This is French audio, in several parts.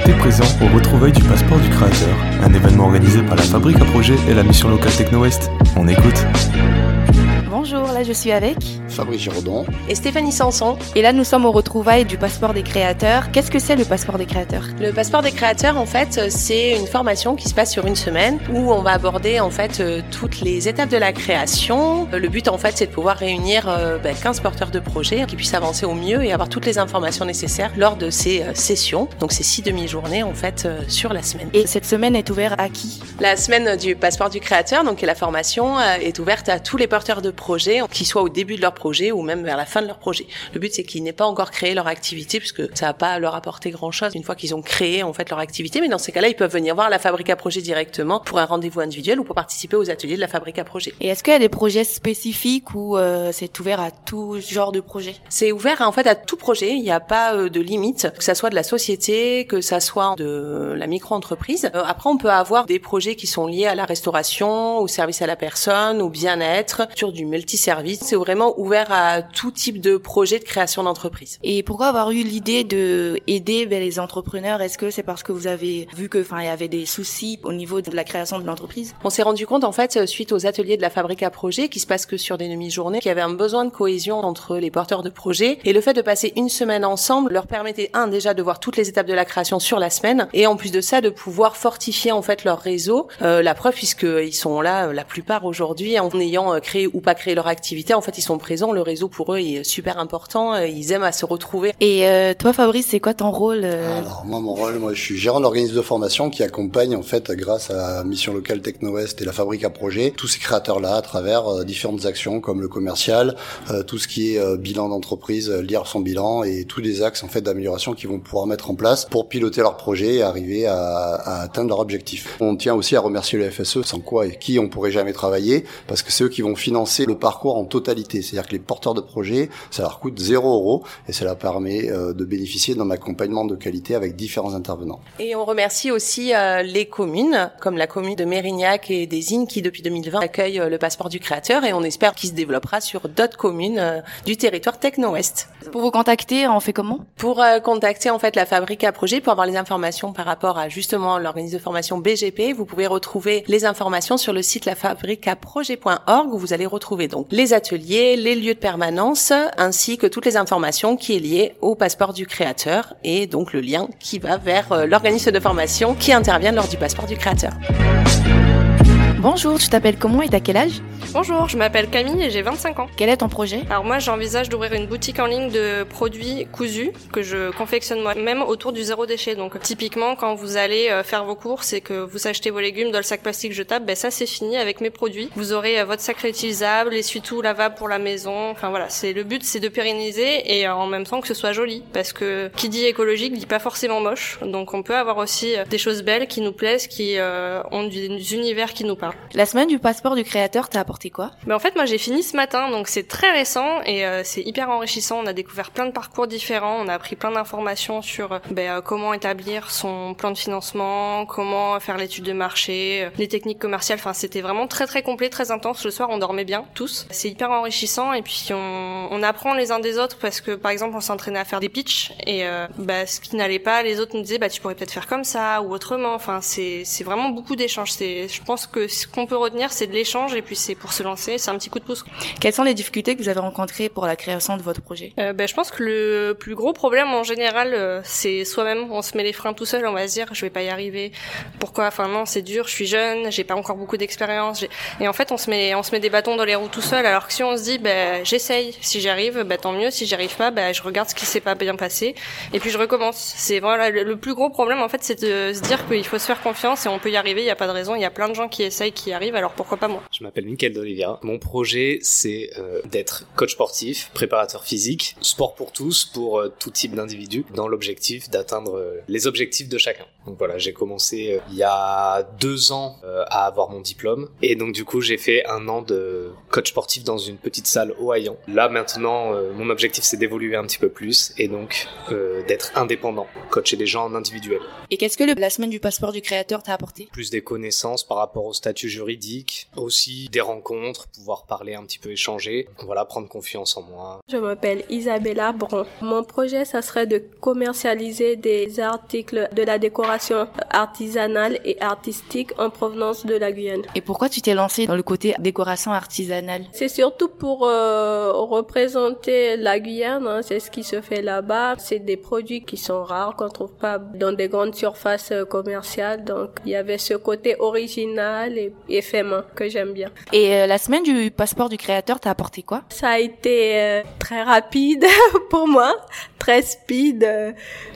été présent au retrouvailles du passeport du créateur, un événement organisé par la Fabrique à projet et la mission locale Techno West. On écoute. Je suis avec Fabrice Giraudon et Stéphanie Sanson. Et là nous sommes au retrouvailles du passeport des créateurs. Qu'est-ce que c'est le passeport des créateurs? Le passeport des créateurs, en fait, c'est une formation qui se passe sur une semaine où on va aborder en fait euh, toutes les étapes de la création. Le but en fait, c'est de pouvoir réunir 15 euh, ben, porteurs de projets qui puissent avancer au mieux et avoir toutes les informations nécessaires lors de ces euh, sessions. Donc c'est six demi-journées en fait sur la semaine. Et cette semaine est ouverte à qui? La semaine du passeport du créateur, donc la formation est ouverte à tous les porteurs de projets, qui soient au début de leur projet ou même vers la fin de leur projet. Le but c'est qu'ils n'aient pas encore créé leur activité puisque ça va pas leur apporter grand chose une fois qu'ils ont créé en fait leur activité. Mais dans ces cas-là, ils peuvent venir voir la fabrique à projet directement pour un rendez-vous individuel ou pour participer aux ateliers de la fabrique à projet. Et est-ce qu'il y a des projets spécifiques ou euh, c'est ouvert à tout genre de projet? C'est ouvert en fait à tout projet. Il n'y a pas euh, de limite, que ça soit de la société, que ça soit de la micro-entreprise. Euh, après, on peut avoir des projets qui sont liés à la restauration, au service à la personne, au bien-être, sur du multi-service. C'est vraiment ouvert à tout type de projet de création d'entreprise. Et pourquoi avoir eu l'idée de aider ben, les entrepreneurs? Est-ce que c'est parce que vous avez vu que, enfin, il y avait des soucis au niveau de la création de l'entreprise? On s'est rendu compte, en fait, suite aux ateliers de la fabrique à projet, qui se passe que sur des demi-journées, qu'il y avait un besoin de cohésion entre les porteurs de projets. Et le fait de passer une semaine ensemble leur permettait, un, déjà de voir toutes les étapes de la création sur la semaine, et en plus de ça, de pouvoir fortifier, en fait, leur réseau. Euh, la preuve, puisqu'ils sont là, euh, la plupart aujourd'hui, en ayant euh, créé ou pas créé leur activité, en fait, ils sont présents. Le réseau, pour eux, est super important. Ils aiment à se retrouver. Et toi, Fabrice, c'est quoi ton rôle Alors, moi, mon rôle, moi, je suis gérant d'organisme de formation qui accompagne, en fait, grâce à Mission Locale Techno-Ouest et la Fabrique à Projet, tous ces créateurs-là à travers euh, différentes actions comme le commercial, euh, tout ce qui est euh, bilan d'entreprise, lire son bilan et tous les axes, en fait, d'amélioration qu'ils vont pouvoir mettre en place pour piloter leur projet et arriver à, à, atteindre leur objectif. On tient aussi à remercier le FSE, sans quoi et qui on pourrait jamais travailler, parce que c'est eux qui vont financer le parcours en totalité. C'est-à-dire que les porteurs de projet, ça leur coûte 0 euros et ça leur permet de bénéficier d'un accompagnement de qualité avec différents intervenants. Et on remercie aussi euh, les communes, comme la commune de Mérignac et des Innes, qui depuis 2020 accueillent euh, le passeport du créateur et on espère qu'il se développera sur d'autres communes euh, du territoire Techno-Ouest. Pour vous contacter, on fait comment? Pour contacter en fait la fabrique à projet, pour avoir les informations par rapport à justement l'organisme de formation BGP, vous pouvez retrouver les informations sur le site lafabriqueaprojet.org où vous allez retrouver donc les ateliers, les lieux de permanence, ainsi que toutes les informations qui est liées au passeport du créateur et donc le lien qui va vers l'organisme de formation qui intervient lors du passeport du créateur. Bonjour, tu t'appelles comment et t'as quel âge Bonjour, je m'appelle Camille et j'ai 25 ans. Quel est ton projet Alors moi j'envisage d'ouvrir une boutique en ligne de produits cousus que je confectionne moi-même autour du zéro déchet. Donc typiquement quand vous allez euh, faire vos courses et que vous achetez vos légumes dans le sac plastique jetable, ben ça c'est fini avec mes produits. Vous aurez euh, votre sac réutilisable, essuie-tout lavable pour la maison. Enfin voilà, c'est le but c'est de pérenniser et euh, en même temps que ce soit joli parce que qui dit écologique dit pas forcément moche. Donc on peut avoir aussi des choses belles qui nous plaisent, qui ont des univers qui nous parlent. La semaine du passeport du créateur t'a apporté quoi? Ben, En fait, moi j'ai fini ce matin, donc c'est très récent et euh, c'est hyper enrichissant. On a découvert plein de parcours différents, on a appris plein d'informations sur ben, euh, comment établir son plan de financement, comment faire l'étude de marché, euh, les techniques commerciales. Enfin, c'était vraiment très très complet, très intense. Le soir, on dormait bien tous. C'est hyper enrichissant et puis on, on, apprend les uns des autres parce que par exemple, on s'entraînait à faire des pitchs et bah, ce qui n'allait pas, les autres nous disaient bah tu pourrais peut-être faire comme ça ou autrement. Enfin, c'est c'est vraiment beaucoup d'échanges. C'est je pense que ce qu'on peut retenir, c'est de l'échange et puis c'est pour se lancer, c'est un petit coup de pouce. Quelles sont les difficultés que vous avez rencontrées pour la création de votre projet? Euh, ben, Je pense que le plus gros problème en général, euh, c'est soi-même. On se met les freins tout seul, on va se dire je vais pas y arriver. Pourquoi? Enfin non, c'est dur, je suis jeune, j'ai pas encore beaucoup d'expérience. Et en fait, on se met on se met des bâtons dans les roues tout seul. Alors que si on se dit ben j'essaye, si j'arrive, ben tant mieux. Si j'y arrive pas, ben je regarde ce qui s'est pas bien passé et puis je recommence. C'est voilà le, plus gros problème en fait, c'est de se dire qu'il faut se faire confiance et on peut y arriver. Il y a pas de raison. Il y a plein de gens qui essayent, qui arrive, alors pourquoi pas moi Je m'appelle Mickaël d'Olivia. Mon projet, c'est euh, d'être coach sportif, préparateur physique, sport pour tous, pour euh, tout type d'individus, dans l'objectif d'atteindre euh, les objectifs de chacun. Donc voilà, j'ai commencé euh, il y a deux ans euh, à avoir mon diplôme. Et donc du coup, j'ai fait un an de coach sportif dans une petite salle au Hayan. Là maintenant, euh, mon objectif c'est d'évoluer un petit peu plus et donc d'être indépendant, coacher des gens en individuel. Et qu'est-ce que le, la semaine du passeport du créateur t'a apporté? Plus des connaissances par rapport au statut juridique, aussi des rencontres, pouvoir parler un petit peu, échanger, voilà, prendre confiance en moi. Je m'appelle Isabella Bron. Mon projet, ça serait de commercialiser des articles de la décoration artisanale et artistique en provenance de la Guyane. Et pourquoi tu t'es lancé dans le côté décoration artisanale? C'est surtout pour euh, représenter la Guyane, hein, c'est ce qui se fait là-bas. C'est des produits qui sont rares, qu'on trouve pas dans des grandes surfaces euh, commerciales. Donc il y avait ce côté original et, éphémère que j'aime bien. Et euh, la semaine du passeport du créateur, t'as apporté quoi? Ça a été très rapide pour moi, très speed,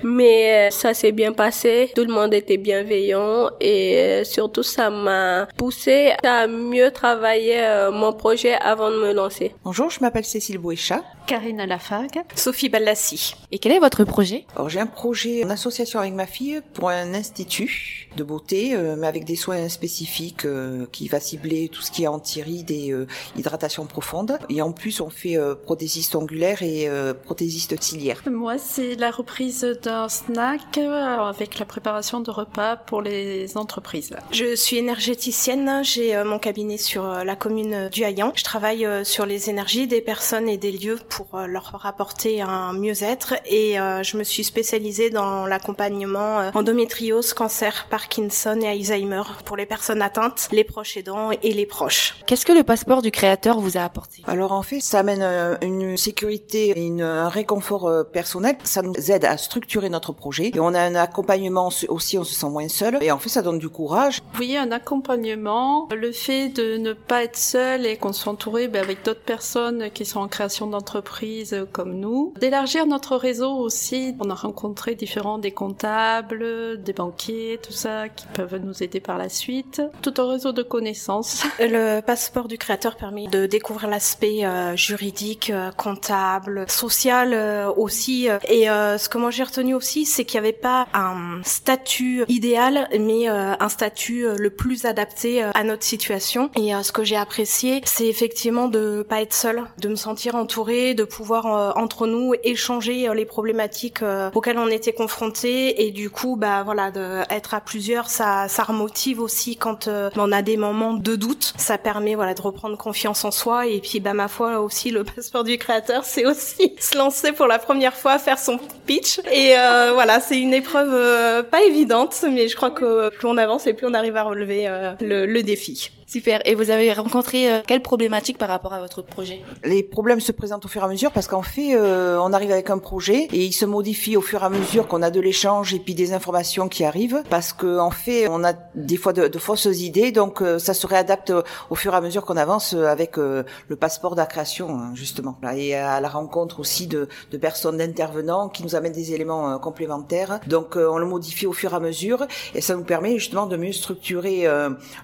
mais ça s'est bien passé tout le monde était bienveillant et euh, surtout ça m'a poussé à mieux travailler euh, mon projet avant de me lancer. Bonjour, je m'appelle Cécile Bouéchat. Karine Lafargue. Sophie Ballassi. Et quel est votre projet? Alors j'ai un projet en association avec ma fille pour un institut de beauté, euh, mais avec des soins spécifiques qui va cibler tout ce qui est anti-rides et hydratation profonde. Et en plus on fait prothésiste ongulaire et prothésiste ciliaire. Moi c'est la reprise d'un snack avec la préparation de repas pour les entreprises. Je suis énergéticienne, j'ai euh, mon cabinet sur euh, la commune du Hayan. Je travaille euh, sur les énergies des personnes et des lieux pour leur apporter un mieux-être et je me suis spécialisée dans l'accompagnement endométriose, cancer, Parkinson et Alzheimer pour les personnes atteintes, les proches aidants et les proches. Qu'est-ce que le passeport du créateur vous a apporté? Alors en fait, ça amène une sécurité et un réconfort personnel. Ça nous aide à structurer notre projet et on a un accompagnement aussi on se sent moins seul et en fait ça donne du courage. Vous voyez un accompagnement, le fait de ne pas être seul et qu'on soit entouré ben, avec d'autres personnes qui sont en création d'entreprise comme nous, d'élargir notre réseau aussi. On a rencontré différents des comptables, des banquiers, tout ça qui peuvent nous aider par la suite. Tout un réseau de connaissances. Le passeport du créateur permet de découvrir l'aspect euh, juridique, euh, comptable, social euh, aussi. Et ce que moi j'ai retenu aussi, c'est qu'il n'y avait pas un statut idéal, mais euh, un statut euh, le plus adapté euh, à notre situation. Et ce que j'ai apprécié, c'est effectivement de pas être seul, de me sentir entourée, de pouvoir entre nous échanger les problématiques auxquelles on était confrontés. Et du coup, bah voilà, de être à plusieurs, ça, ça remotive aussi quand on a des moments de doute. Ça permet voilà de reprendre confiance en soi. Et puis bah ma foi aussi le passeport du créateur, c'est aussi se lancer pour la première fois, faire son pitch. Et voilà, c'est une épreuve pas évidente, mais je crois que plus on avance et plus on arrive à relever euh, le défi. Super. Et vous avez rencontré euh, quelles problématiques par rapport à votre projet? Les problèmes se présentent au fur et à mesure parce qu'en fait, euh, on arrive avec un projet et il se modifie au fur et à mesure qu'on a de l'échange et puis des informations qui arrivent parce qu'en en fait, on a des fois de, de fausses idées, donc euh, ça se réadapte au fur et à mesure qu'on avance avec le passeport de création, hein, justement. Et à la rencontre aussi de, de personnes, d'intervenants qui nous amènent des éléments complémentaires. Donc on le modifie au fur et à mesure et ça nous permet justement de mieux structurer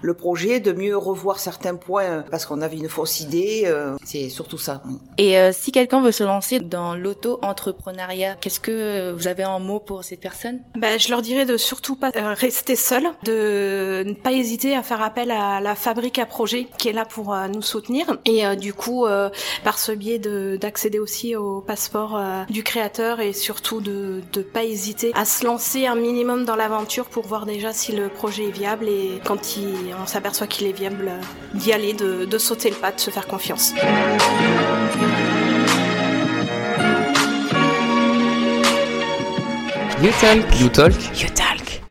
le projet, de mieux revoir certains points euh, parce qu'on avait une fausse idée. Euh, c'est surtout ça. Et euh, si quelqu'un veut se lancer dans l'auto-entrepreneuriat, qu'est-ce que vous avez en mot pour cette personne? Ben, Je leur dirais de surtout pas rester seul, de ne pas hésiter à faire appel à la fabrique à projet qui est là pour nous soutenir. Et du coup, par ce biais d'accéder aussi au passeport du créateur et surtout de ne pas hésiter à se lancer un minimum dans l'aventure pour voir déjà si le projet est viable et quand il, on s'aperçoit qu'il est viable, d'y aller, de, de sauter le pas, de se faire confiance. You talk. You talk. You talk.